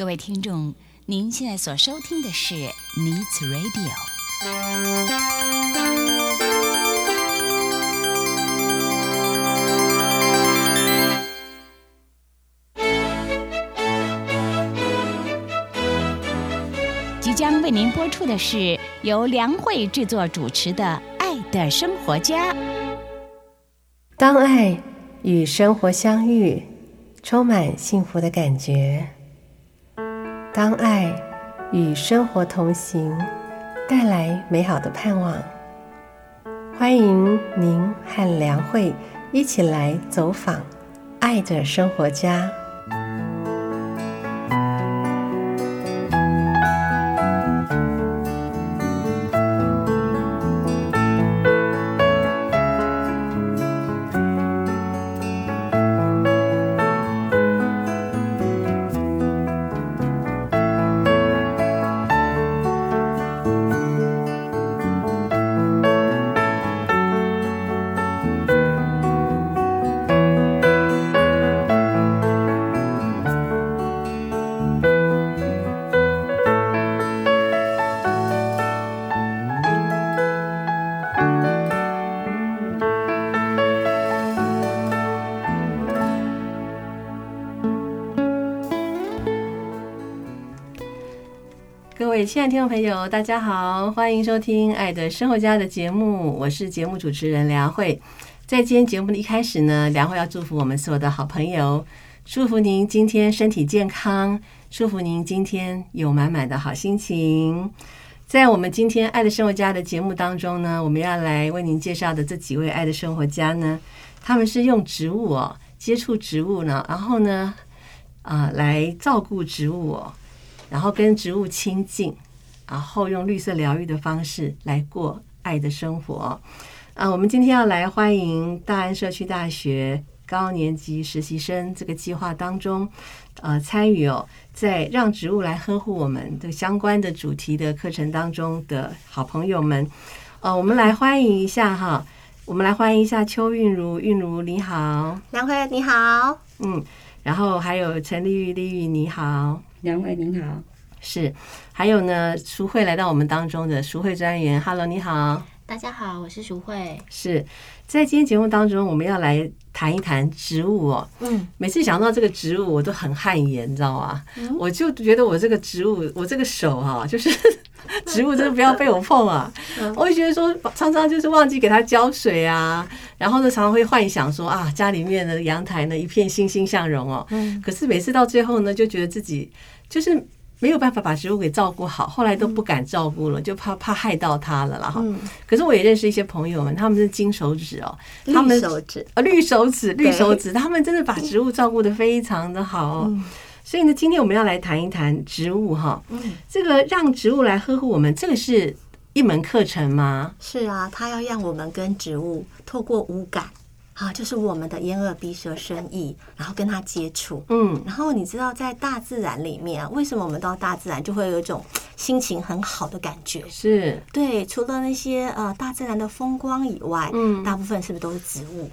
各位听众，您现在所收听的是 Needs Radio。即将为您播出的是由梁慧制作主持的《爱的生活家》。当爱与生活相遇，充满幸福的感觉；当爱与生活同行，带来美好的盼望。欢迎您和梁慧一起来走访爱的生活家。亲爱的听众朋友，大家好，欢迎收听《爱的生活家》的节目，我是节目主持人梁慧。在今天节目的一开始呢，梁慧要祝福我们所有的好朋友，祝福您今天身体健康，祝福您今天有满满的好心情。在我们今天《爱的生活家》的节目当中呢，我们要来为您介绍的这几位爱的生活家呢，他们是用植物哦，接触植物呢，然后呢，啊、来照顾植物哦。然后跟植物亲近，然后用绿色疗愈的方式来过爱的生活。啊，我们今天要来欢迎大安社区大学高年级实习生这个计划当中，呃，参与哦，在让植物来呵护我们的相关的主题的课程当中的好朋友们。呃，我们来欢迎一下哈，我们来欢迎一下邱韵如，韵如你好，梁慧你好，嗯，然后还有陈丽玉，丽玉你好。梁慧您好，是，还有呢，淑慧来到我们当中的淑慧专员，Hello，你好。大家好，我是淑慧。是在今天节目当中，我们要来谈一谈植物哦。嗯，每次想到这个植物，我都很汗颜，你知道吗？我就觉得我这个植物，我这个手哈、就是 植物真的不要被我碰啊！我会觉得说，常常就是忘记给它浇水啊，然后呢，常常会幻想说啊，家里面的阳台呢一片欣欣向荣哦。嗯可是每次到最后呢，就觉得自己就是没有办法把植物给照顾好，后来都不敢照顾了，就怕怕害到它了啦哈。嗯，可是我也认识一些朋友们，他们是金手指哦，他们绿手指，啊绿手指绿手指，他们真的把植物照顾得非常的好哦。嗯。所以呢，今天我们要来谈一谈植物哈，嗯，这个让植物来呵护我们，这个是一门课程吗？是啊，他要让我们跟植物透过五感，啊，就是我们的眼耳鼻舌身意，然后跟它接触。嗯，然后你知道，在大自然里面啊，为什么我们到大自然就会有一种心情很好的感觉？是，对，除了那些呃大自然的风光以外，嗯大部分是不是都是植物？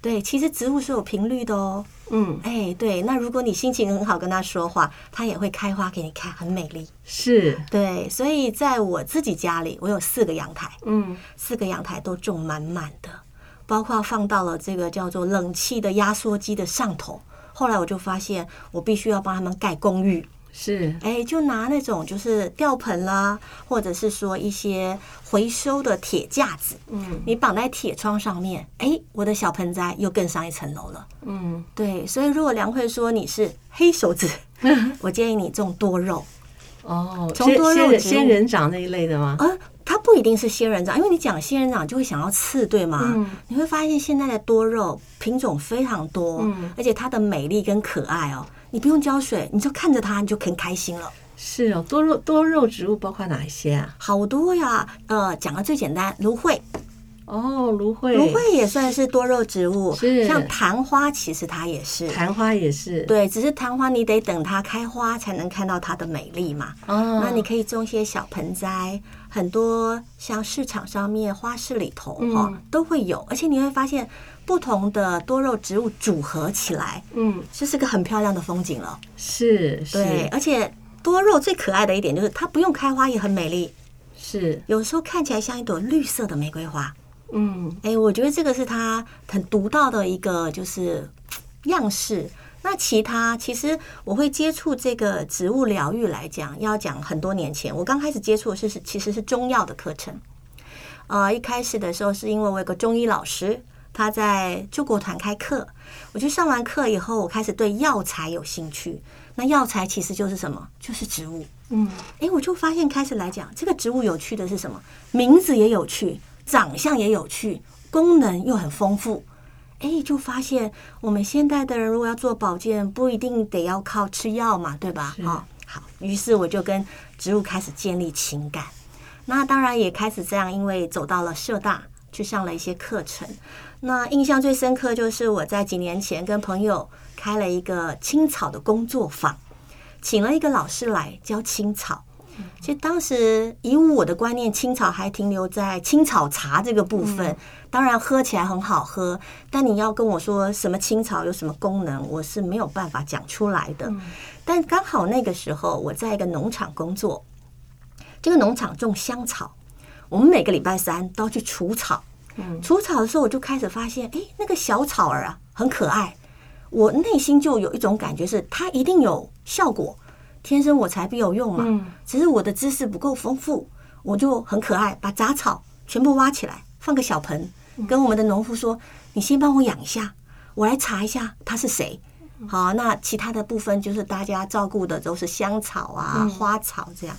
对，其实植物是有频率的哦。嗯，哎，对，那如果你心情很好跟他说话，它也会开花给你看，很美丽。是，对，所以在我自己家里，我有四个阳台，嗯，四个阳台都种满满的，包括放到了这个叫做冷气的压缩机的上头。后来我就发现，我必须要帮他们盖公寓，是，哎，就拿那种就是吊盆啦，或者是说一些回收的铁架子，嗯你绑在铁窗上面，哎，我的小盆栽又更上一层楼了。嗯，对，所以如果梁慧说你是黑手指，我建议你种多肉。哦，从多肉仙人掌那一类的吗？呃，它不一定是仙人掌，因为你讲仙人掌就会想要刺，对吗？嗯你会发现现在的多肉品种非常多，嗯而且它的美丽跟可爱哦，你不用浇水，你就看着它，你就很开心了。是哦，多肉多肉植物包括哪一些啊？好多呀，呃，讲个最简单，芦荟，哦，芦荟，芦荟也算是多肉植物，是。像昙花，其实它也是。昙花也是，对，只是昙花你得等它开花才能看到它的美丽嘛。哦，那你可以种一些小盆栽，很多像市场上面花市里头哈、嗯。都会有，而且你会发现不同的多肉植物组合起来，嗯，这是个很漂亮的风景了。是对，是而且多肉最可爱的一点就是它不用开花也很美丽，是，有时候看起来像一朵绿色的玫瑰花。嗯哎，我觉得这个是他很独到的一个就是样式。那其他其实我会接触这个植物疗愈来讲，要讲很多年前，我刚开始接触的是是其实是中药的课程。呃，一开始的时候是因为我有个中医老师，他在救国团开课，我去上完课以后，我开始对药材有兴趣。那药材其实就是什么？就是植物。嗯，哎，我就发现开始来讲，这个植物有趣的是什么？名字也有趣，长相也有趣，功能又很丰富。哎，就发现我们现代的人如果要做保健，不一定得要靠吃药嘛，对吧？是好，好，于是我就跟植物开始建立情感。那当然也开始这样，因为走到了社大，去上了一些课程。那印象最深刻就是我在几年前跟朋友开了一个青草的工作坊，请了一个老师来教青草。其实当时以我的观念，青草还停留在青草茶这个部分。当然喝起来很好喝，但你要跟我说什么青草有什么功能，我是没有办法讲出来的。但刚好那个时候我在一个农场工作，这个农场种香草，我们每个礼拜三都要去除草。除草的时候，我就开始发现，哎，那个小草儿啊，很可爱。我内心就有一种感觉是，它一定有效果，天生我材必有用嘛。嗯只是我的知识不够丰富，我就很可爱，把杂草全部挖起来，放个小盆，跟我们的农夫说：“你先帮我养一下，我来查一下他是谁。”好，那其他的部分就是大家照顾的都是香草啊、花草这样。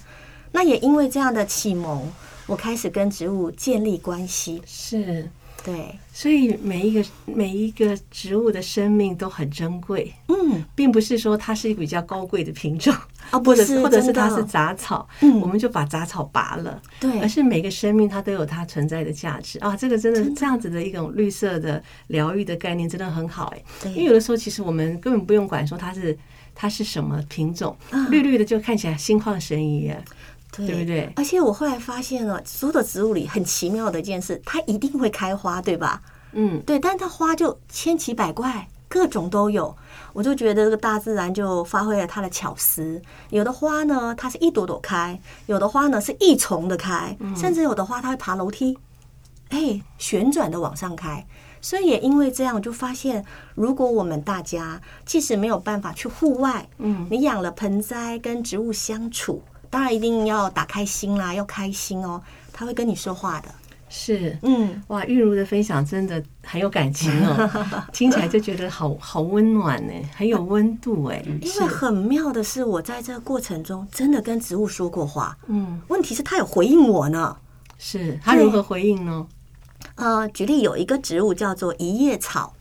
那也因为这样的启蒙，我开始跟植物建立关系。是，对，所以每一个每一个植物的生命都很珍贵，嗯，并不是说它是一个比较高贵的品种，啊，不或者是，或者是它是杂草，嗯。我们就把杂草拔了。对。而是每个生命它都有它存在的价值。啊！这个真的这样子的一种绿色的疗愈的概念真的很好哎，对。因为有的时候其实我们根本不用管说它是它是什么品种，绿绿的就看起来心旷神怡耶。对对不对而且我后来发现了，所有的植物里很奇妙的一件事，它一定会开花，对吧？嗯，对，但它花就千奇百怪，各种都有。我就觉得这个大自然就发挥了它的巧思。有的花呢，它是一朵朵开；有的花呢是一丛的开，甚至有的花它会爬楼梯，哎，旋转的往上开。所以也因为这样，我就发现，如果我们大家即使没有办法去户外，嗯，你养了盆栽跟植物相处，当然一定要打开心啦，要开心哦，他会跟你说话的。是。嗯，哇，玉茹的分享真的很有感情哦，听起来就觉得好好温暖呢，很有温度哎。因为，很妙的是，我在这个过程中真的跟植物说过话，嗯，问题是它有回应我呢。是它如何回应呢？呃，举例有一个植物叫做一叶草，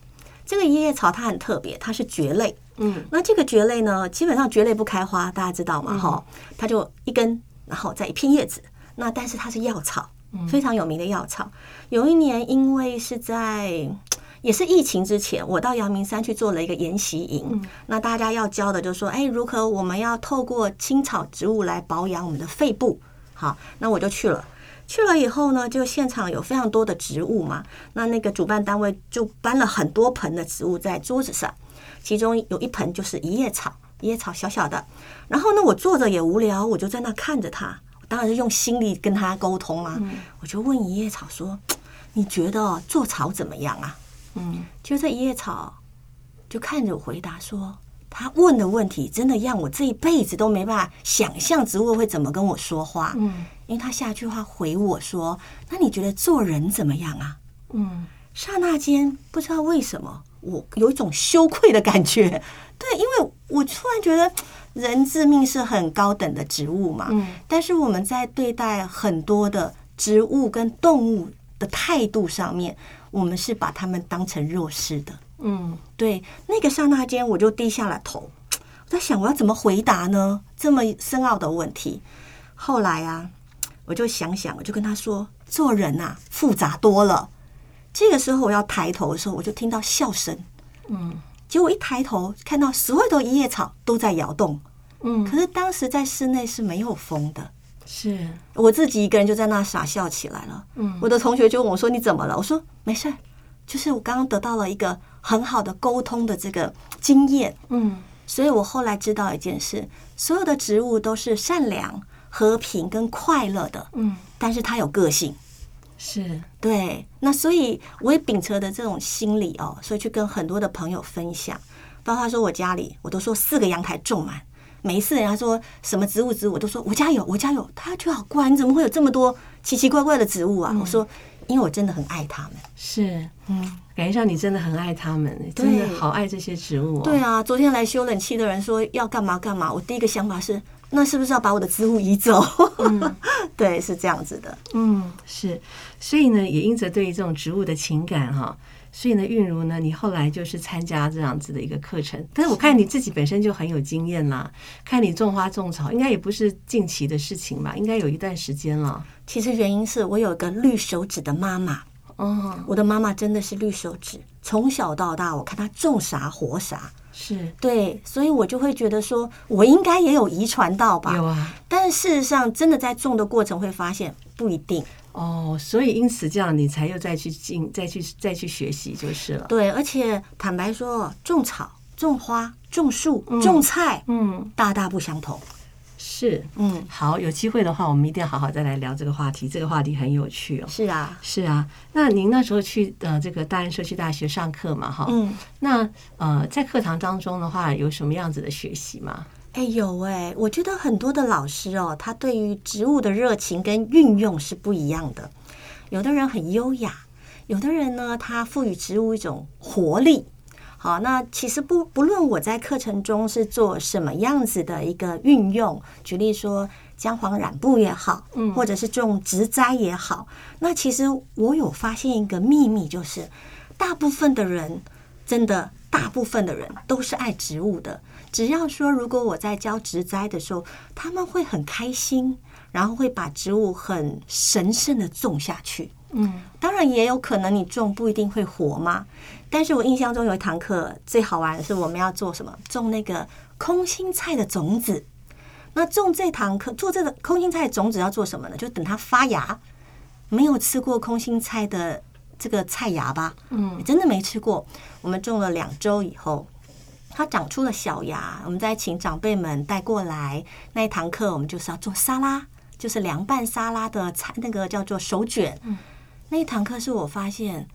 这个一叶草它很特别，它是蕨类。嗯，那这个蕨类呢，基本上蕨类不开花，大家知道吗？哈、它就一根，然后再一片叶子。那但是它是药草，非常有名的药草。有一年，因为是在 也是疫情之前，我到阳明山去做了一个研习营。那大家要教的就是说，哎，如何我们要透过青草植物来保养我们的肺部。好，那我就去了。去了以后呢，就现场有非常多的植物嘛，那那个主办单位就搬了很多盆的植物在桌子上，其中有一盆就是一叶草，一叶草小小的。然后呢，我坐着也无聊，我就在那看着它，当然是用心力跟他沟通啊。我就问一叶草说：“你觉得做草怎么样啊？”嗯，就这一叶草就看着我回答说：“他问的问题真的让我这一辈子都没办法想象植物会怎么跟我说话。”嗯，因为他下句话回我说：“那你觉得做人怎么样啊？”嗯，刹那间不知道为什么，我有一种羞愧的感觉。对，因为我突然觉得人致命是很高等的植物嘛，嗯，但是我们在对待很多的植物跟动物的态度上面，我们是把它们当成弱势的。嗯，对，那个刹那间我就低下了头，我在想我要怎么回答呢？这么深奥的问题。后来啊，我就想想，我就跟他说，做人啊复杂多了。这个时候我要抬头的时候，我就听到笑声，嗯，结果一抬头看到所有的一叶草都在摇动，嗯，可是当时在室内是没有风的，是，我自己一个人就在那傻笑起来了。嗯。我的同学就问我说：“你怎么了？”我说：“没事儿，就是我刚刚得到了一个很好的沟通的这个经验，嗯。所以我后来知道一件事：所有的植物都是善良、和平跟快乐的，嗯，但是它有个性。是，对，那所以我也秉承的这种心理哦，所以去跟很多的朋友分享，包括说我家里，我都说四个阳台种满。每一次人家说什么植物植物，我都说我家有，我家有。他觉得好怪，你怎么会有这么多奇奇怪怪的植物啊？我说，因为我真的很爱他们。是，嗯，感觉上你真的很爱他们，真的好爱这些植物、哦。对啊，昨天来修冷气的人说要干嘛干嘛，我第一个想法是，那是不是要把我的植物移走？对，是这样子的。嗯，是，所以呢，也因着对于这种植物的情感哈，所以呢，韵如呢，你后来就是参加这样子的一个课程。但是我看你自己本身就很有经验啦，看你种花种草，应该也不是近期的事情吧？应该有一段时间了。其实原因是我有一个绿手指的妈妈，哦，我的妈妈真的是绿手指，从小到大我看她种啥活啥。是对，所以我就会觉得说，我应该也有遗传到吧。有啊。但是事实上，真的在种的过程会发现不一定。哦，所以因此这样，你才又再去进，再去再去学习就是了。对，而且坦白说，种草、种花、种树、种菜，嗯，大大不相同。是，嗯，好，有机会的话，我们一定要好好再来聊这个话题。这个话题很有趣哦。是啊，是啊，那您那时候去呃这个大安社区大学上课嘛，哈，嗯，那呃在课堂当中的话，有什么样子的学习吗？哎有哎，我觉得很多的老师哦，他对于植物的热情跟运用是不一样的。有的人很优雅，有的人呢，他赋予植物一种活力。好，那其实不不论我在课程中是做什么样子的一个运用，举例说姜黄染布也好，嗯或者是种植栽也好，那其实我有发现一个秘密，就是大部分的人真的大部分的人都是爱植物的。只要说，如果我在教植栽的时候，他们会很开心，然后会把植物很神圣的种下去。嗯，当然也有可能你种不一定会活嘛。但是我印象中有一堂课最好玩的是我们要做什么？种那个空心菜的种子。那种这堂课做这个空心菜的种子要做什么呢？就等它发芽。没有吃过空心菜的这个菜芽吧？嗯真的没吃过。我们种了两周以后，它长出了小芽，我们再请长辈们带过来。那一堂课我们就是要做沙拉，就是凉拌沙拉的菜，那个叫做手卷。那一堂课是我发现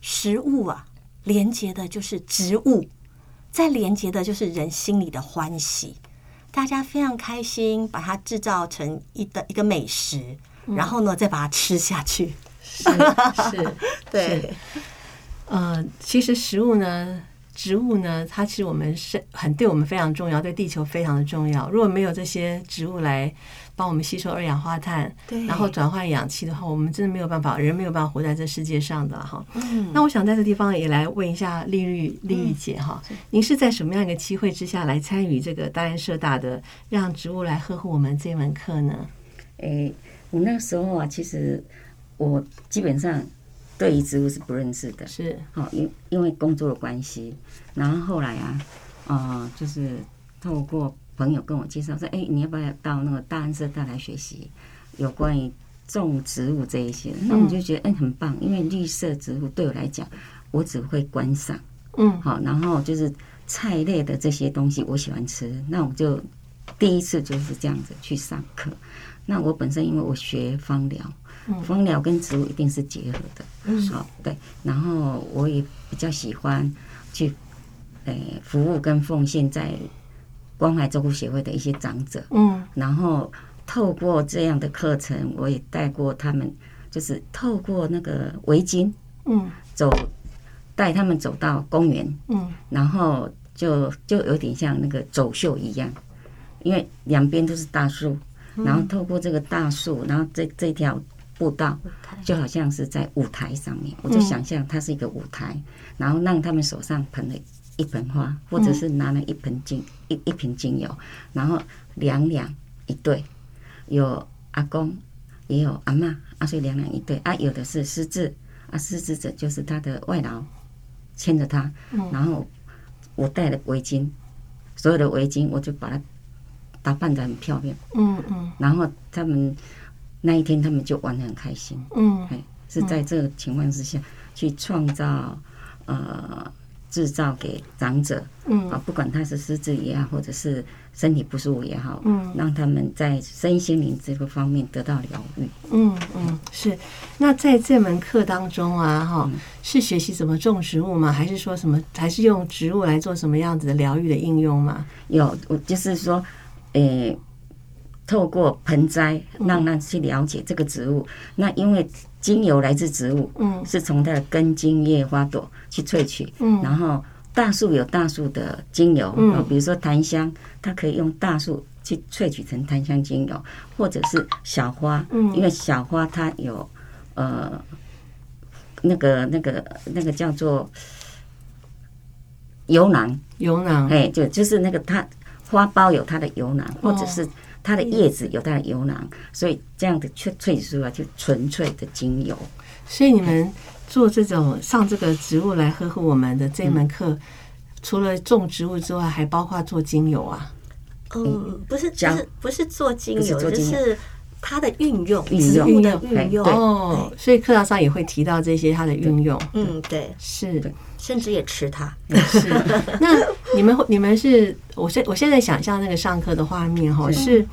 食物啊，连接的就是植物，再连接的就是人心里的欢喜。大家非常开心，把它制造成一的一个美食，然后呢，再把它吃下去。是 是，对是呃，其实食物呢，植物呢，它其实我们是很对我们非常重要，对地球非常的重要。如果没有这些植物来帮我们吸收二氧化碳，对然后转换氧气的话，我们真的没有办法，人没有办法活在这世界上的哈。嗯那我想在这地方也来问一下丽玉丽玉姐哈，您是在什么样一个机会之下来参与这个大安社大的让植物来呵护我们这门课呢？诶、我那个时候啊，其实我基本上对于植物是不认识的，是好，因因为工作的关系，然后后来啊，呃，就是透过朋友跟我介绍说，哎、你要不要到那个大安社大来学习？有关于种植物这一些？那我就觉得，哎、很棒，因为绿色植物对我来讲，我只会观赏，嗯。好，然后就是菜类的这些东西我喜欢吃，那我就第一次就是这样子去上课。那我本身因为我学芳疗，芳疗跟植物一定是结合的，嗯。好对，然后我也比较喜欢去诶、服务跟奉献在关怀照顾协会的一些长者，嗯。然后透过这样的课程，我也带过他们，就是透过那个围巾嗯。走，带他们走到公园，嗯。然后就就有点像那个走秀一样，因为两边都是大树，然后透过这个大树，然后这这条步道就好像是在舞台上面，我就想象它是一个舞台，然后让他们手上捧了一盆花，或者是拿了一盆精一一瓶精油，然后两两一对，有阿公也有阿嬷，啊，所以两两一对。啊，有的是失智啊，失智者就是他的外劳牵着他，然后我戴了围巾，所有的围巾我就把它打扮的很漂亮，嗯嗯。然后他们那一天他们就玩的很开心，嗯。哎，是在这个情况之下去创造呃制造给长者嗯啊，不管他是失智也好，或者是身体不舒服也好，嗯让他们在身心灵这个方面得到疗愈。嗯嗯，是。那在这门课当中啊，哈，嗯是学习怎么种植物吗？还是说什么？还是用植物来做什么样子的疗愈的应用吗？有，我就是说，诶、透过盆栽让他去了解这个植物。那因为精油来自植物，嗯。是从它的根、茎、叶、花朵去萃取，嗯。然后大树有大树的精油，嗯。啊，比如说檀香，它可以用大树去萃取成檀香精油，或者是小花，嗯。因为小花它有呃那个那个那个叫做油囊，油囊。哎，就就是那个它花苞有它的油囊，或者哦是它的叶子有它的油囊，所以这样的萃萃取出来就纯粹的精油。所以你们做这种上这个植物来呵护我们的这门课，除了种植物之外，还包括做精油啊。嗯，不是，不讲是，不是做精油，就做精油是它的运用，植物的运用。哦，所以课堂上也会提到这些它的运用。嗯，对，是。对。甚至也吃它。是。那你们会你们是我现我现在想象那个上课的画面哈，是。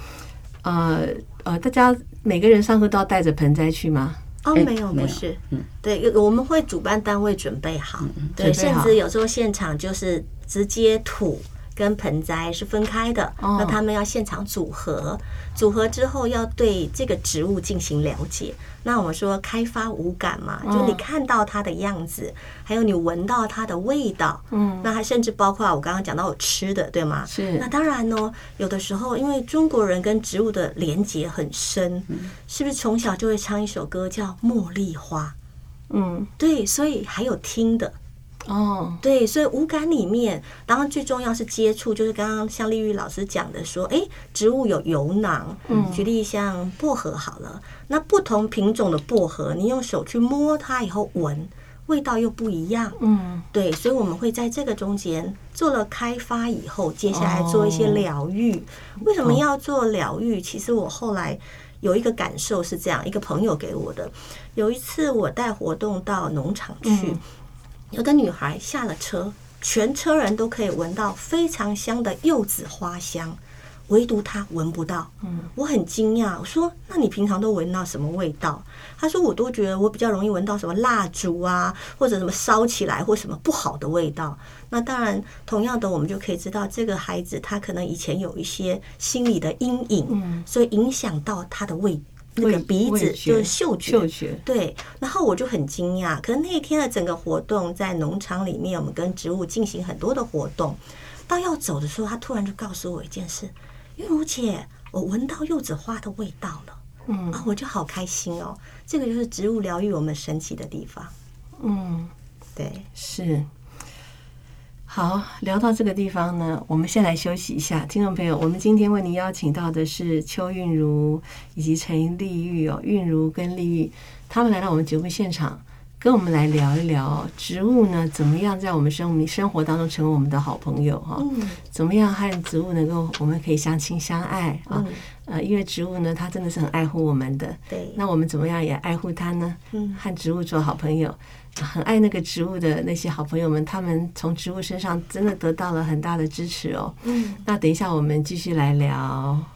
呃呃，大家每个人上课都要带着盆栽去吗？哦，哎没有，不是。嗯，对，我们会主办单位准备好，对，甚至有时候现场就是直接土跟盆栽是分开的，哦那他们要现场组合，组合之后要对这个植物进行了解。那我们说开发五感嘛，就你嗯看到它的样子，还有你闻到它的味道，嗯，那还甚至包括我刚刚讲到有吃的，对吗？是那当然呢，有的时候因为中国人跟植物的连结很深，是不是从小就会唱一首歌叫《茉莉花》？嗯对，所以还有听的，哦。对，所以五感里面，当然最重要是接触，就是刚刚像丽玉老师讲的说，诶，植物有油囊，嗯。举例像薄荷好了，那不同品种的薄荷，你用手去摸它以后闻，味道又不一样，嗯。对，所以我们会在这个中间做了开发以后，接下来做一些哦疗愈。为什么要做疗愈？其实我后来有一个感受是这样，一个朋友给我的。有一次我带活动到农场去，嗯有个女孩下了车，全车人都可以闻到非常香的柚子花香。唯独她闻不到，嗯，我很惊讶。我说：“那你平常都闻到什么味道？”她说：“我都觉得我比较容易闻到什么蜡烛啊，或者什么烧起来或什么不好的味道。”那当然，同样的，我们就可以知道这个孩子他可能以前有一些心理的阴影，嗯所以影响到他的味那个鼻子就是嗅觉，嗅觉对，然后我就很惊讶。可是那一天的整个活动在农场里面，我们跟植物进行很多的活动。到要走的时候，他突然就告诉我一件事：玉如姐，我闻到柚子花的味道了。嗯啊，我就好开心哦！这个就是植物疗愈我们神奇的地方。嗯。对，是。好，聊到这个地方呢，我们先来休息一下。听众朋友，我们今天为您邀请到的是邱韵如以及陈丽玉哦，韵如跟丽玉，他们来到我们节目现场，跟我们来聊一聊植物呢，怎么样在我们生命生活当中成为我们的好朋友哈、嗯怎么样和植物能够我们可以相亲相爱啊？嗯，呃，因为植物呢，它真的是很爱护我们的。对，那我们怎么样也爱护它呢？嗯和植物做好朋友，很爱那个植物的那些好朋友们，他们从植物身上真的得到了很大的支持哦。嗯，那等一下我们继续来聊。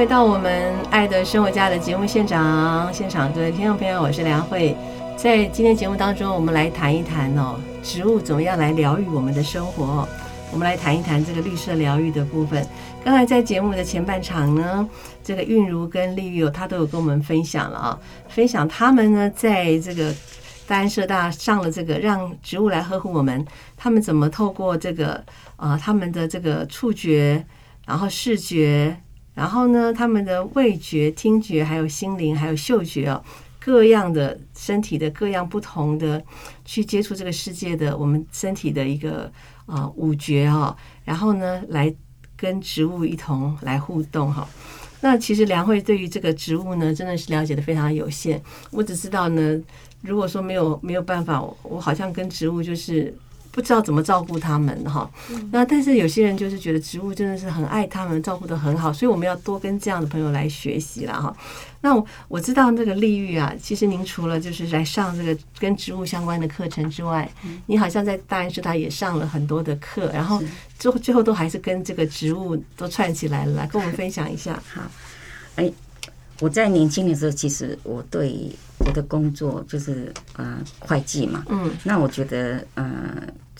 回到我们《爱的生活家》的节目现场，现场各位听众朋友，我是梁慧。在今天节目当中，我们来谈一谈哦，植物怎么样来疗愈我们的生活。我们来谈一谈这个绿色疗愈的部分。刚才在节目的前半场呢，这个韵如跟丽玉哦，她都有跟我们分享了啊，分享他们呢在这个大安社大上了这个让植物来呵护我们，他们怎么透过这个呃他们的这个触觉，然后视觉。然后呢，他们的味觉、听觉，还有心灵，还有嗅觉哦，各样的身体的各样不同的去接触这个世界的我们身体的一个啊五觉哈，然后呢，来跟植物一同来互动哈。那其实梁慧对于这个植物呢，真的是了解的非常有限。我只知道呢，如果说没有没有办法，我好像跟植物就是。不知道怎么照顾他们哈，那但是有些人就是觉得植物真的是很爱他们，照顾的很好，所以我们要多跟这样的朋友来学习了哈。那我我知道那个丽玉啊，其实您除了就是来上这个跟植物相关的课程之外，你好像在大安师大也上了很多的课，然后最后最后都还是跟这个植物都串起来了，来跟我们分享一下。好，哎，我在年轻的时候，其实我对。我的工作就是呃会计嘛，嗯，那我觉得呃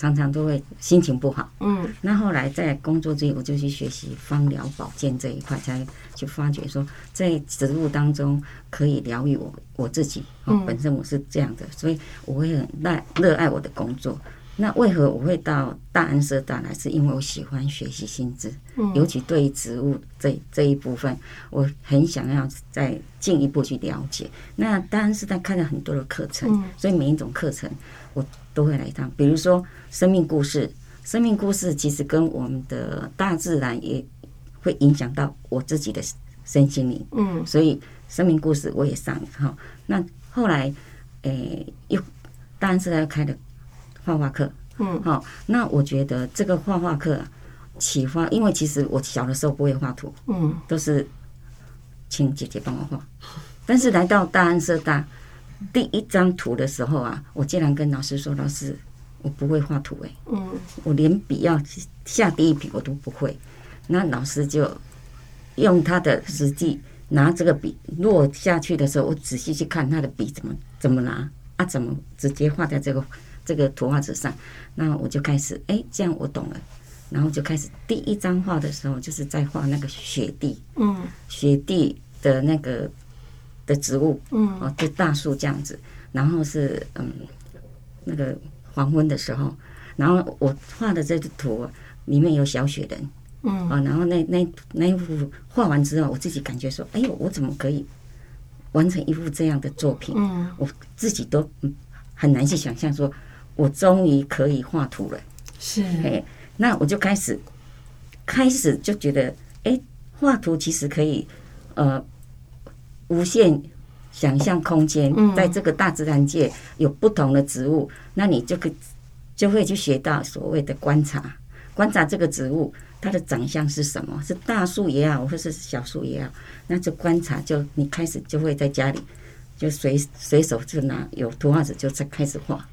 常常都会心情不好，嗯，那后来在工作之余，我就去学习芳疗保健这一块，才去发觉说在植物当中可以疗愈我我自己，嗯，本身我是这样的，所以我会很热热爱我的工作。那为何我会到大安社大来？是因为我喜欢学习新知，尤其对于植物这这一部分，我很想要再进一步去了解。那大安社大开了很多的课程，所以每一种课程我都会来一趟。比如说生命故事，生命故事其实跟我们的大自然也会影响到我自己的身心灵。嗯，所以生命故事我也上哈。那后来诶，又大安社大又开了。画画课，嗯，好，那我觉得这个画画课启发，因为其实我小的时候不会画图，嗯，都是请姐姐帮我画。但是来到大安社大第一张图的时候啊，我竟然跟老师说：“老师，我不会画图，哎，嗯，我连笔要下第一笔我都不会。”那老师就用他的实际拿这个笔落下去的时候，我仔细去看他的笔怎么怎么拿啊，怎么直接画在这个。这个图画纸上，那我就开始哎，这样我懂了，然后就开始第一张画的时候，就是在画那个雪地，嗯，雪地的那个的植物，嗯，哦，就大树这样子，然后是嗯，那个黄昏的时候，然后我画的这个图里面有小雪人，嗯，啊，然后那那那一幅画完之后，我自己感觉说，哎呦，我怎么可以完成一幅这样的作品？嗯，我自己都很难去想象说。我终于可以画图了，是哎，那我就开始开始就觉得，哎，画图其实可以呃无限想象空间，在这个大自然界有不同的植物，那你就可以就会去学到所谓的观察，观察这个植物它的长相是什么，是大树也好，或是小树也好，那就观察，就你开始就会在家里就随随手就拿有图画纸就在开始画。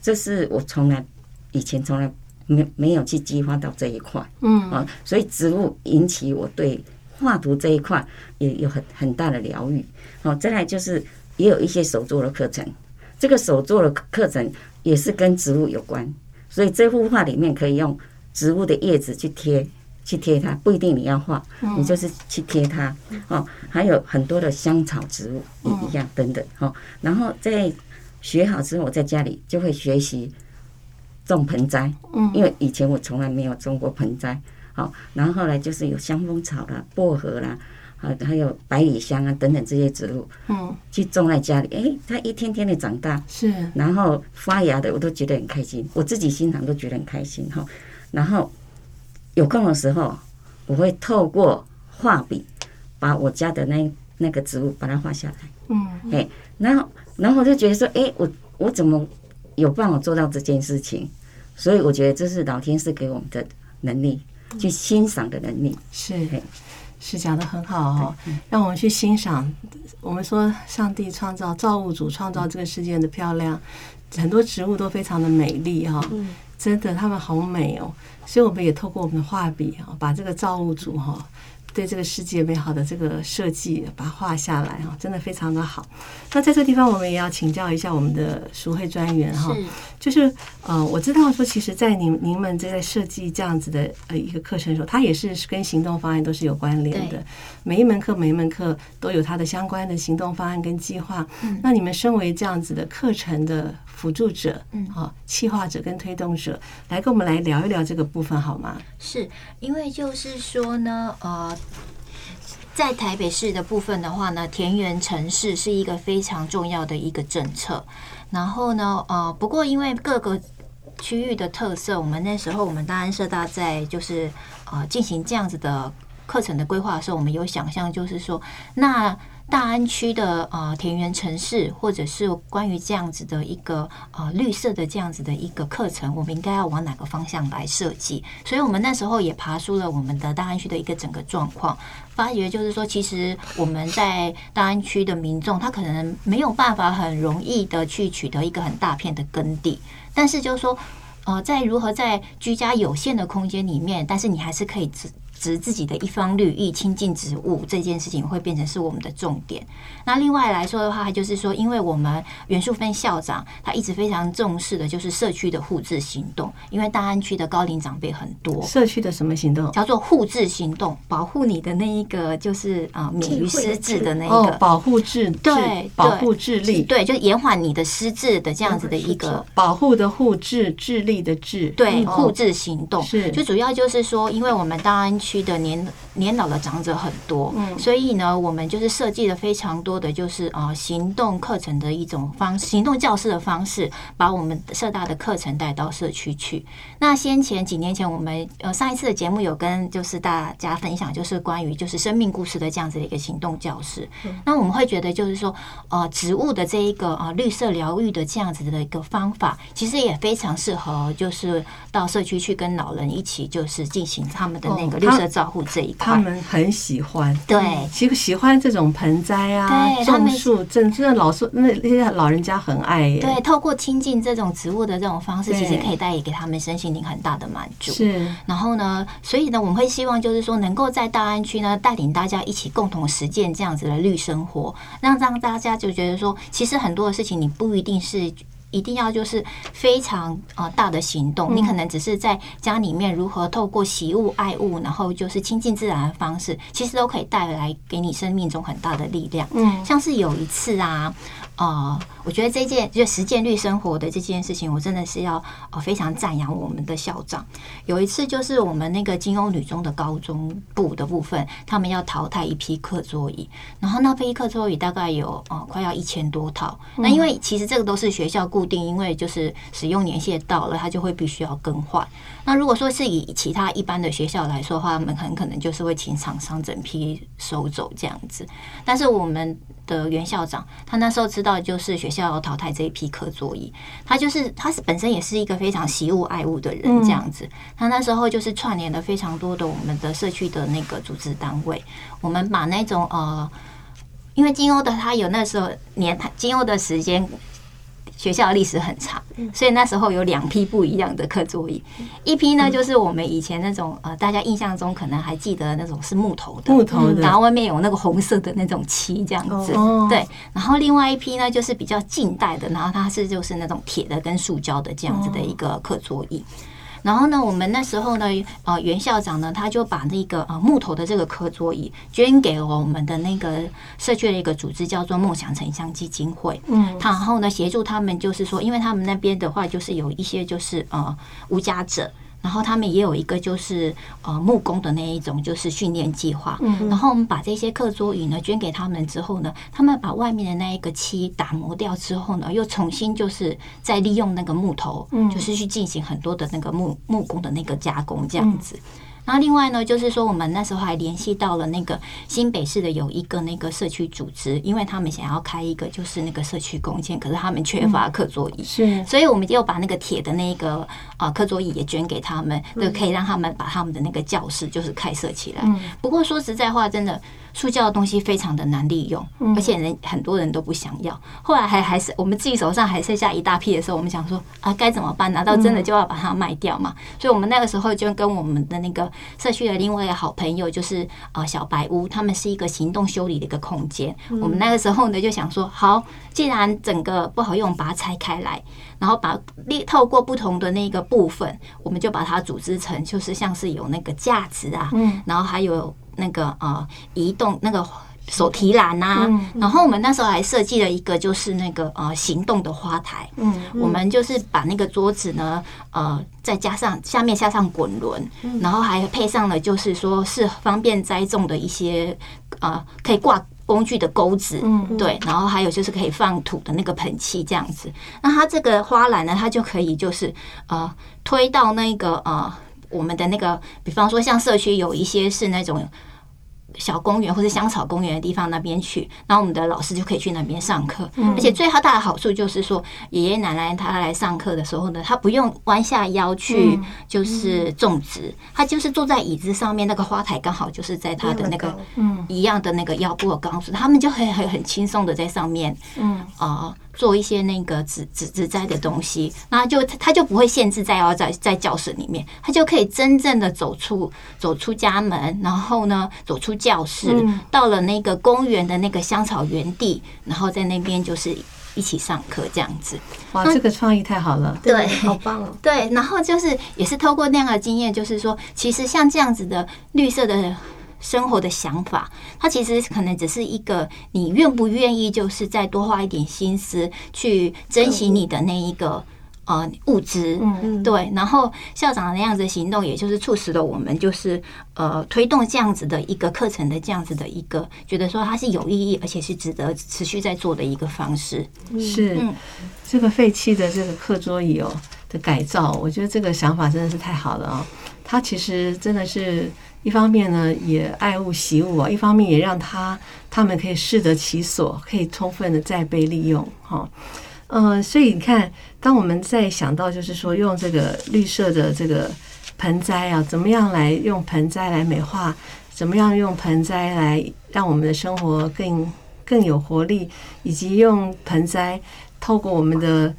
这是我从来以前从来没没有去激发到这一块，嗯。啊，所以植物引起我对画图这一块也有很很大的疗愈。好，再来就是也有一些手作的课程，这个手作的课程也是跟植物有关，所以这幅画里面可以用植物的叶子去贴去贴它，不一定你要画，你就是去贴它。哦，还有很多的香草植物也一样等等。好，然后在学好之后，我在家里就会学习种盆栽，嗯，因为以前我从来没有种过盆栽，好，然后后来就是有香蜂草啦、薄荷啦，还，还有百里香啊等等这些植物，嗯，去种在家里，哎，它一天天的长大，是，然后发芽的，我都觉得很开心，我自己欣赏都觉得很开心哈。然后有空的时候，我会透过画笔把我家的那那个植物把它画下来，嗯，哎，然后。然后我就觉得说，哎，我我怎么有办法做到这件事情？所以我觉得这是老天是给我们的能力，去欣赏的能力。是，是讲的很好哦，让我们去欣赏。我们说，上帝创造造物主创造这个世界的漂亮，很多植物都非常的美丽哈。真的，它们好美哦。所以我们也透过我们的画笔啊，把这个造物主哈。对这个世界美好的这个设计把它画下来哈，真的非常的好。那在这个地方，我们也要请教一下我们的熟会专员哈，就是呃，我知道说，其实，在您您们在设计这样子的呃一个课程的时候，它也是跟行动方案都是有关联的。每一门课每一门课都有它的相关的行动方案跟计划。嗯那你们身为这样子的课程的辅助者，嗯啊，企划者跟推动者，来跟我们来聊一聊这个部分好吗？是因为就是说呢，呃，在台北市的部分的话呢，田园城市是一个非常重要的一个政策。然后呢，呃，不过因为各个区域的特色，我们那时候我们大安社大在就是呃进行这样子的课程的规划的时候，我们有想象就是说，那大安区的呃田园城市，或者是关于这样子的一个呃绿色的这样子的一个课程，我们应该要往哪个方向来设计？所以我们那时候也爬出了我们的大安区的一个整个状况，发觉就是说，其实我们在大安区的民众，他可能没有办法很容易的去取得一个很大片的耕地，但是就是说。呃，在如何在居家有限的空间里面，但是你还是可以植自己的一方绿意、亲近植物这件事情，会变成是我们的重点。那另外来说的话，就是说，因为我们袁树芬校长他一直非常重视的就是社区的护治行动，因为大安区的高龄长辈很多，社区的什么行动？叫做护治行动，保护你的那一个就是啊、呃免于失智的那一个。哦，保护智智对保护智力，对，就延缓你的失智的这样子的一个保护的护智，智力的智，对，嗯互治行动是就主要就是说，因为我们大安区的年年老的长者很多，嗯所以呢，我们就是设计了非常多的就是呃行动课程的一种方行动教室的方式，把我们社大的课程带到社区去。那先前几年前，我们呃上一次的节目有跟就是大家分享，就是关于就是生命故事的这样子的一个行动教室。那我们会觉得就是说，呃，植物的这一个呃绿色疗愈的这样子的一个方法，其实也非常适合就是到社区去跟老人一起就是进行他们的那个绿色照护这一块他。们很喜欢。对喜喜欢这种盆栽啊，种树，真真的老树那那些老人家很爱耶。对，透过亲近这种植物的这种方式，其实可以带给他们身心灵很大的满足。是然后呢，所以呢，我们会希望就是说，能够在大安区呢，带领大家一起共同实践这样子的绿生活，让让大家就觉得说，其实很多的事情你不一定是。一定要就是非常呃大的行动，你可能只是在家里面如何透过习物爱物，然后就是亲近自然的方式，其实都可以带来给你生命中很大的力量。嗯像是有一次啊，呃，我觉得这件就实践绿生活的这件事情，我真的是要呃非常赞扬我们的校长。有一次就是我们那个金欧女中的高中部的部分，他们要淘汰一批课桌椅，然后那批课桌椅大概有呃快要一千多套。那因为其实这个都是学校固定，因为就是使用年限到了，它就会必须要更换。那如果说是以其他一般的学校来说的话，他们很可能就是会请厂商整批收走这样子。但是我们的原校长，他那时候知道就是学校要淘汰这一批课桌椅，他就是他是本身也是一个非常惜物爱物的人这样子。他那时候就是串联了非常多的我们的社区的那个组织单位，我们把那种呃，因为金欧的他有那时候年金欧的时间。学校的历史很长，所以那时候有两批不一样的课桌椅，一批呢就是我们以前那种呃，大家印象中可能还记得那种是木头的，木头的。然后外面有那个红色的那种漆这样子，哦。对。然后另外一批呢就是比较近代的，然后它是就是那种铁的跟塑胶的这样子的一个课桌椅。然后呢，我们那时候呢，呃，袁校长呢，他就把那个呃木头的这个课桌椅捐给了我们的那个社区的一个组织，叫做梦想城乡基金会。嗯，然后呢，协助他们就是说，因为他们那边的话，就是有一些就是呃无家者。然后他们也有一个就是呃木工的那一种就是训练计划，嗯。然后我们把这些课桌椅呢捐给他们之后呢，他们把外面的那一个漆打磨掉之后呢，又重新就是再利用那个木头，嗯。就是去进行很多的那个木木工的那个加工这样子。然后另外呢，就是说我们那时候还联系到了那个新北市的有一个那个社区组织，因为他们想要开一个就是那个社区公建，可是他们缺乏课桌椅，是。所以我们就把那个铁的那个啊课桌椅也捐给他们，就可以让他们把他们的那个教室就是开设起来。不过说实在话，真的塑胶的东西非常的难利用，而且人很多人都不想要。后来还还是我们自己手上还剩下一大批的时候，我们想说啊，该怎么办？难道真的就要把它卖掉嘛？所以我们那个时候就跟我们的那个社区的另外一个好朋友，就是呃小白屋，他们是一个行动修理的一个空间。我们那个时候呢就想说，好，既然整个不好用，把它拆开来。然后把利透过不同的那个部分，我们就把它组织成，就是像是有那个价值啊，嗯，然后还有那个呃移动那个手提篮呐，然后我们那时候还设计了一个，就是那个呃行动的花台，嗯，我们就是把那个桌子呢，呃，再加上下面加上滚轮，然后还配上了就是说是方便栽种的一些呃可以挂。工具的钩子，嗯，对，然后还有就是可以放土的那个盆器这样子。那它这个花篮呢，它就可以就是呃推到那个呃我们的那个，比方说像社区有一些是那种。小公园或者香草公园的地方那边去，然后我们的老师就可以去那边上课。而且最大的好处就是说，爷爷奶奶他来上课的时候呢，他不用弯下腰去就是种植，他就是坐在椅子上面，那个花台刚好就是在他的那个嗯一样的那个腰部的高度，他们就很很很轻松的在上面嗯啊。做一些那个植植植栽的东西，那就他就不会限制在要在在教室里面，他就可以真正的走出走出家门，然后呢走出教室，到了那个公园的那个香草园地，然后在那边就是一起上课这样子。哇，这个创意太好了，对，好棒哦。对，然后就是也是透过那样的经验，就是说，其实像这样子的绿色的。生活的想法，它其实可能只是一个你愿不愿意，就是再多花一点心思去珍惜你的那一个呃物资，嗯嗯，对。然后校长的那样子行动，也就是促使了我们，就是呃推动这样子的一个课程的这样子的一个，觉得说它是有意义，而且是值得持续在做的一个方式。是这个废弃的这个课桌椅哦的改造，我觉得这个想法真的是太好了哦！它其实真的是。一方面呢，也爱物惜物啊；一方面也让他他们可以适得其所，可以充分的再被利用。哈，嗯，所以你看，当我们在想到就是说用这个绿色的这个盆栽啊，怎么样来用盆栽来美化，怎么样用盆栽来让我们的生活更更有活力，以及用盆栽透过我们的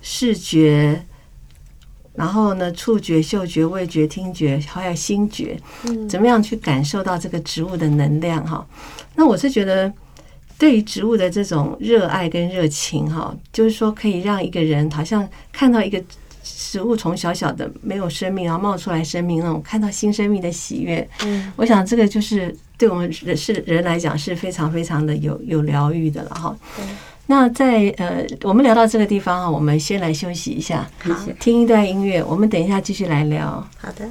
视觉。然后呢，触觉、嗅觉、味觉、听觉，还有心觉，怎么样去感受到这个植物的能量？哈，那我是觉得，对于植物的这种热爱跟热情，哈，就是说可以让一个人好像看到一个植物从小小的没有生命，然后冒出来生命那种看到新生命的喜悦。嗯，我想这个就是对我们人是人来讲是非常非常的有有疗愈的了，哈。那在呃，我们聊到这个地方啊，我们先来休息一下，好听一段音乐。我们等一下继续来聊。好的。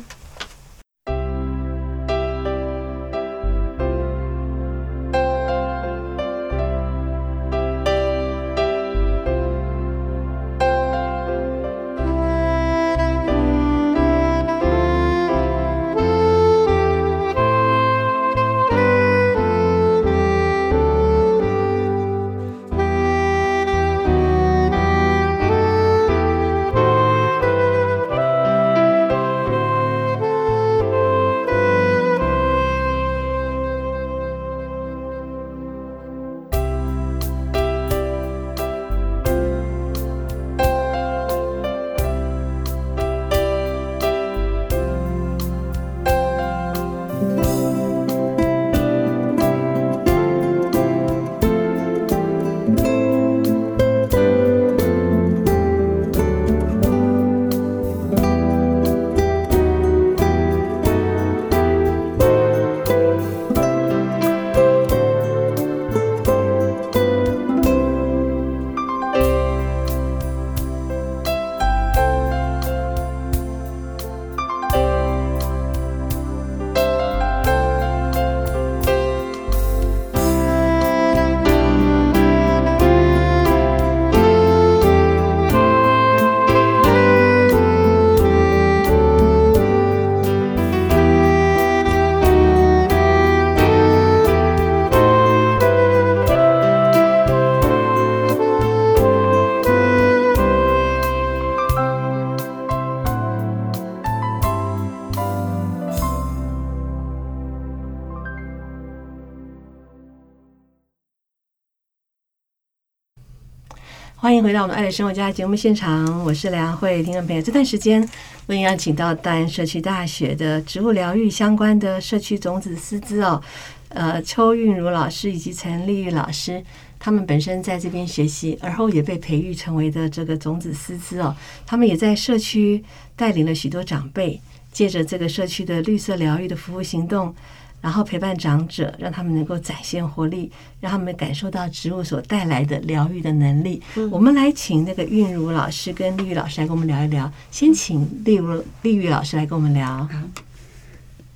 欢迎回到我们爱的生活家节目现场，我是梁慧。听众朋友，这段时间我也邀请到大安社区大学的植物疗愈相关的社区种子师资哦，呃，邱韵如老师以及陈丽玉老师，他们本身在这边学习，而后也被培育成为的这个种子师资哦，他们也在社区带领了许多长辈，借着这个社区的绿色疗愈的服务行动。然后陪伴长者，让他们能够展现活力，让他们感受到植物所带来的疗愈的能力。我们来请那个韵如老师跟丽玉老师来跟我们聊一聊。先请丽如丽玉老师来跟我们聊。好，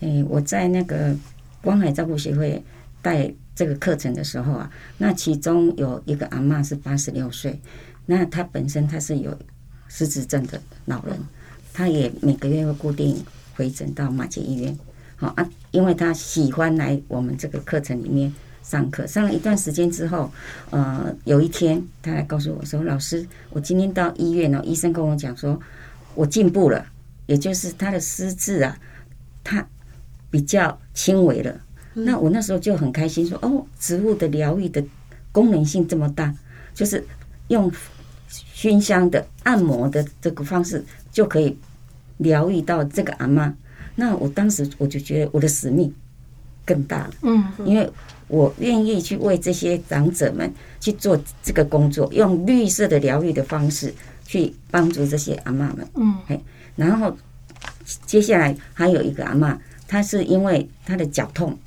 诶，我在那个光海照顾协会带这个课程的时候啊，那其中有一个阿嬷是八十六岁，那她本身她是有失智症的老人，她也每个月会固定回诊到马街医院。好啊，因为他喜欢来我们这个课程里面上课，上了一段时间之后，呃，有一天他来告诉我说：“老师，我今天到医院了，医生跟我讲说，我进步了，也就是他的失智啊，他比较轻微了。那我那时候就很开心，说：哦，植物的疗愈的功能性这么大，就是用熏香的、按摩的这个方式就可以疗愈到这个阿妈。”那我当时我就觉得我的使命更大了，嗯，因为我愿意去为这些长者们去做这个工作，用绿色的疗愈的方式去帮助这些阿妈们，嗯，嘿，然后接下来还有一个阿妈，她是因为她的脚痛，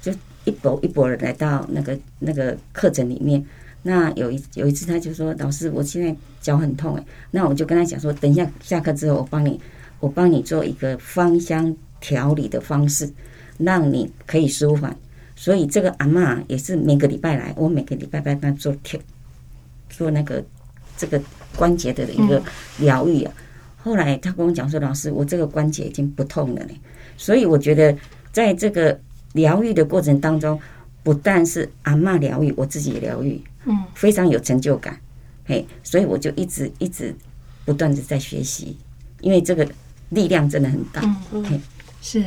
就一波一波的来到那个那个课程里面。那有一有一次，他就说：“老师，我现在脚很痛，哎，那我就跟他讲说，等一下下课之后，我帮你。”我帮你做一个芳香调理的方式，让你可以舒缓。所以这个阿妈也是每个礼拜来，我每个礼拜帮她做调，做那个这个关节的一个疗愈啊。后来他跟我讲说：“老师，我这个关节已经不痛了呢。”所以我觉得在这个疗愈的过程当中，不但是阿妈疗愈，我自己也疗愈，嗯，非常有成就感。嘿，所以我就一直一直不断的在学习，因为这个。力量真的很大，嗯嗯，是，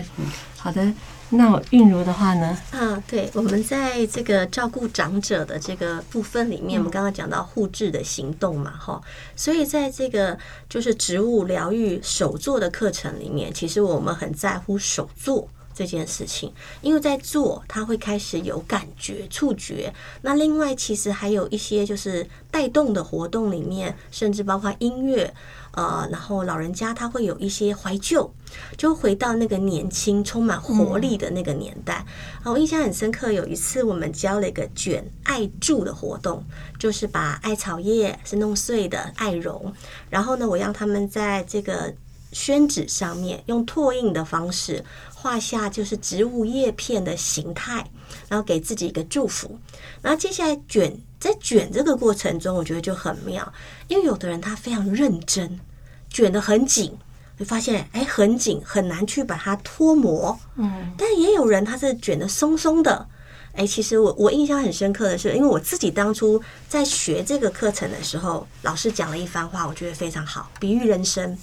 好的。那韵如的话呢？啊，对，我们在这个照顾长者的这个部分里面，我们刚刚讲到护治的行动嘛，哈，所以在这个就是植物疗愈手作的课程里面，其实我们很在乎手作。这件事情，因为在做，他会开始有感觉、触觉。那另外，其实还有一些就是带动的活动里面，甚至包括音乐，呃，然后老人家他会有一些怀旧，就回到那个年轻、充满活力的那个年代。啊，我印象很深刻，有一次我们教了一个卷艾柱的活动，就是把艾草叶是弄碎的艾绒，然后呢，我让他们在这个宣纸上面用拓印的方式。画下就是植物叶片的形态，然后给自己一个祝福。然后接下来卷，在卷这个过程中，我觉得就很妙，因为有的人他非常认真，卷得很紧，会发现哎很紧，很难去把它脱模。嗯，但也有人他是卷得松松的。哎，其实我我印象很深刻的是，因为我自己当初在学这个课程的时候，老师讲了一番话，我觉得非常好，比喻人生。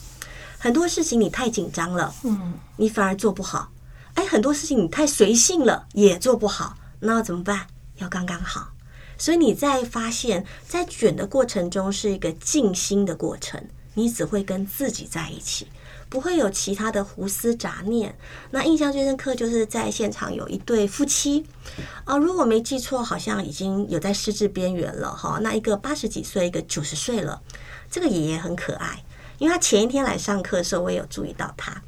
很多事情你太紧张了，嗯，你反而做不好。哎，很多事情你太随性了，也做不好。那要怎么办？要刚刚好。所以你在发现，在卷的过程中是一个静心的过程，你只会跟自己在一起，不会有其他的胡思杂念。那印象最深刻就是在现场有一对夫妻啊，如果没记错，好像已经有在失智边缘了哈。那一个八十几岁，一个九十岁了。这个爷爷很可爱。因为他前一天来上课的时候，我也有注意到他。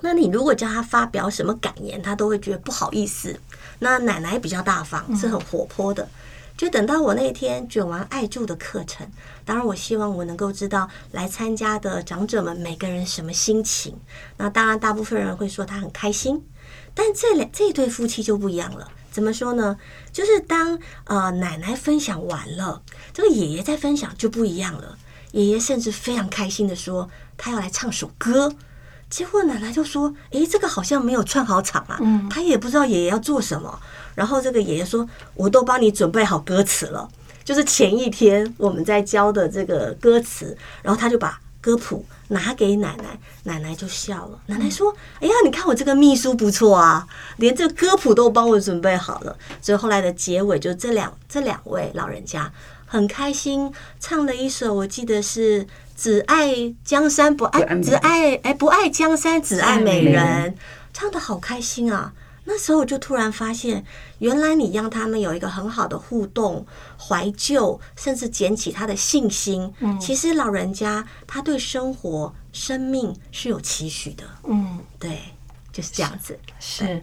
那你如果叫他发表什么感言，他都会觉得不好意思。那奶奶比较大方，是很活泼的。就等到我那天卷完爱助的课程，当然我希望我能够知道来参加的长者们每个人什么心情。那当然，大部分人会说他很开心，但这两这对夫妻就不一样了。怎么说呢？就是当呃奶奶分享完了，这个爷爷在分享就不一样了。爷爷甚至非常开心的说：“他要来唱首歌。”结果奶奶就说：“诶，这个好像没有串好场啊。”嗯，他也不知道爷爷要做什么。然后这个爷爷说：“我都帮你准备好歌词了，就是前一天我们在教的这个歌词。”然后他就把歌谱拿给奶奶，奶奶就笑了。奶奶说：“哎呀，你看我这个秘书不错啊，连这歌谱都帮我准备好了。”所以后来的结尾就这两这两位老人家。很开心，唱了一首，我记得是“只爱江山不爱不爱美只爱哎不爱江山只爱美美人人”，唱的好开心啊！那时候我就突然发现，原来你让他们有一个很好的互动、怀旧，甚至捡起他的信心。其实老人家他对生活、生命是有期许的。嗯，对，就是这样子。是。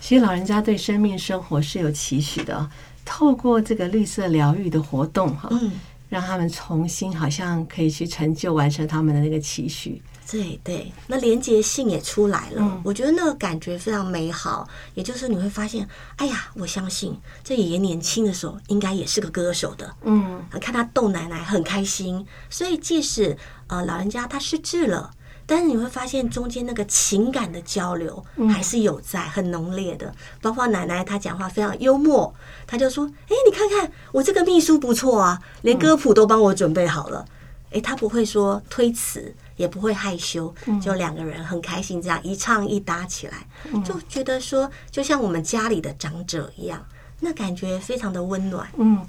其实老人家对生命生活是有期许的哦，透过这个绿色疗愈的活动哈，嗯，让他们重新好像可以去成就完成他们的那个期许。对对，那连结性也出来了，嗯我觉得那个感觉非常美好。也就是你会发现，哎呀，我相信这爷爷年轻的时候应该也是个歌手的，嗯，看他逗奶奶很开心。所以即使呃老人家他失智了。但是你会发现中间那个情感的交流还是有在，很浓烈的。包括奶奶她讲话非常幽默，她就说：“哎，你看看我这个秘书不错啊，连歌谱都帮我准备好了。”哎，她不会说推辞，也不会害羞，就两个人很开心，这样一唱一搭起来，就觉得说就像我们家里的长者一样，那感觉非常的温暖。嗯，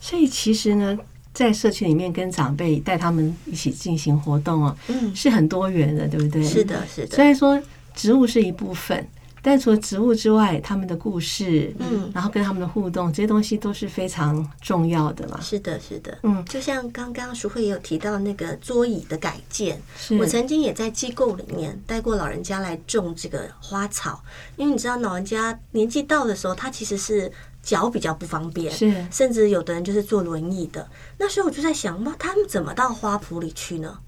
所以其实呢，在社区里面跟长辈带他们一起进行活动哦，嗯，是很多元的，对不对？是的，是的虽。然说植物是一部分，但除了植物之外，他们的故事，嗯然后跟他们的互动，这些东西都是非常重要的嘛。是的，是的，嗯就像刚刚淑慧也有提到那个桌椅的改建，是我曾经也在机构里面带过老人家来种这个花草，因为你知道老人家年纪到的时候，他其实是脚比较不方便，是。甚至有的人就是坐轮椅的。那时候我就在想，哇，他们怎么到花圃里去呢？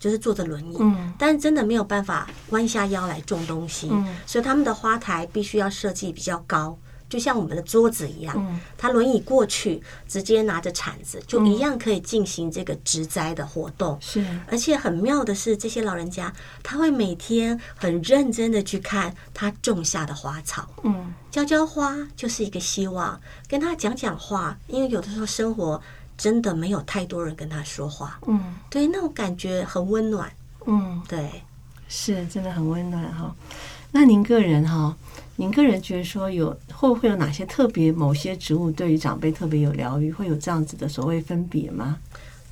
就是坐着轮椅，嗯。但真的没有办法弯下腰来种东西，嗯。所以他们的花台必须要设计比较高，就像我们的桌子一样，嗯。他轮椅过去，直接拿着铲子，就一样可以进行这个植栽的活动。是。而且很妙的是，这些老人家他会每天很认真的去看他种下的花草，嗯。浇浇花就是一个希望，跟他讲讲话，因为有的时候生活真的没有太多人跟他说话，嗯。对，那种感觉很温暖，嗯，对。是真的很温暖哈。那您个人哈，您个人觉得说有会不会有哪些特别某些植物对于长辈特别有疗愈，会有这样子的所谓分别吗？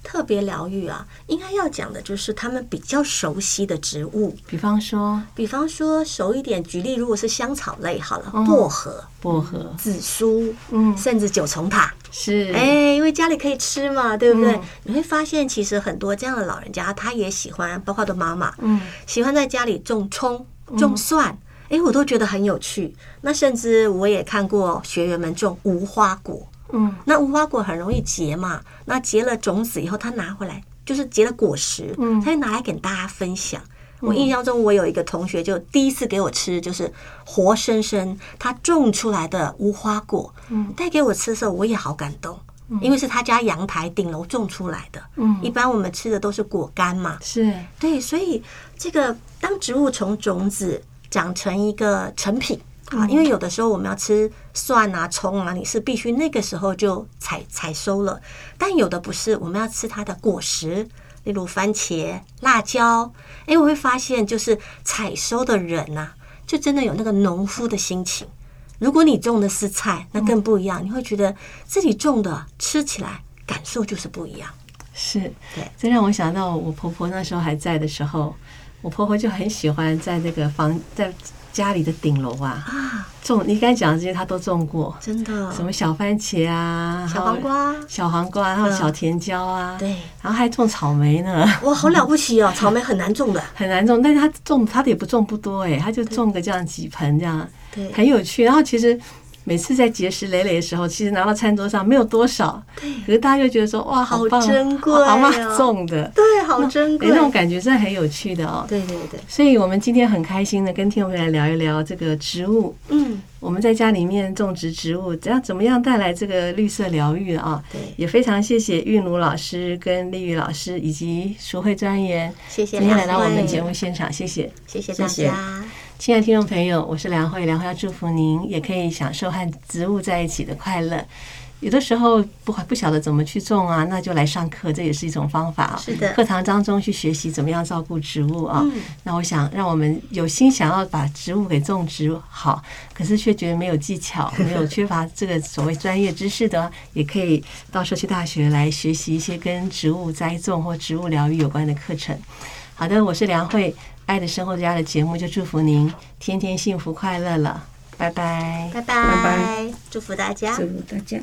特别疗愈啊，应该要讲的就是他们比较熟悉的植物，比方说？比方说熟一点，举例如果是香草类好了，嗯薄荷、薄荷，紫苏，嗯，甚至九重塔，是，哎，因为家里可以吃嘛，对不对？嗯。你会发现，其实很多这样的老人家，他也喜欢，包括的妈妈，嗯。喜欢在家里种葱、种蒜，哎、我都觉得很有趣。那甚至我也看过学员们种无花果，嗯那无花果很容易结嘛，那结了种子以后，他拿回来就是结了果实，嗯他就拿来给大家分享。我印象中，我有一个同学就第一次给我吃，就是活生生他种出来的无花果，嗯带给我吃的时候，我也好感动，因为是他家阳台顶楼种出来的。嗯一般我们吃的都是果干嘛，是，对，所以这个当植物从种子长成一个成品啊，因为有的时候我们要吃蒜啊、葱啊，你是必须那个时候就采采收了，但有的不是，我们要吃它的果实，例如番茄、辣椒。哎，我会发现就是采收的人呐、就真的有那个农夫的心情。如果你种的是菜，那更不一样，你会觉得自己种的吃起来感受就是不一样。是，对，这让我想到我婆婆那时候还在的时候，我婆婆就很喜欢在那个房在家里的顶楼啊啊，种，你刚才讲的这些她都种过，真的，什么小番茄啊，小黄瓜，小黄瓜，还有嗯小甜椒啊，对，然后还种草莓呢，哇，好了不起哦！草莓很难种的，很难种，但是她种她的也不种不多哎，她就种个这样几盆这样，对。很有趣。然后其实每次在结石累累的时候，其实拿到餐桌上没有多少，对。可是大家就觉得说哇，好棒，珍贵阿妈哦。种的，对，好珍贵。哎，那种感觉真的很有趣的哦。对对对，所以，我们今天很开心的跟听众朋友来聊一聊这个植物。嗯，我们在家里面种植植物，怎样怎么样带来这个绿色疗愈啊？对。也非常谢谢韵如老师、跟丽玉老师以及淑慧专员，谢谢今天来到我们节目现场，谢谢。谢谢大家，亲爱的听众朋友，我是梁慧，梁慧要祝福您，也可以享受和植物在一起的快乐。有的时候不不晓得怎么去种啊，那就来上课，这也是一种方法。是的课堂当中去学习怎么样照顾植物啊。嗯那我想让我们有心想要把植物给种植好，可是却觉得没有技巧，没有缺乏这个所谓专业知识的，也可以到社区大学来学习一些跟植物栽种或植物疗愈有关的课程。好的，我是梁慧，爱的生活家的节目就祝福您天天幸福快乐了，拜拜。拜拜拜拜，祝福大家。祝福大家。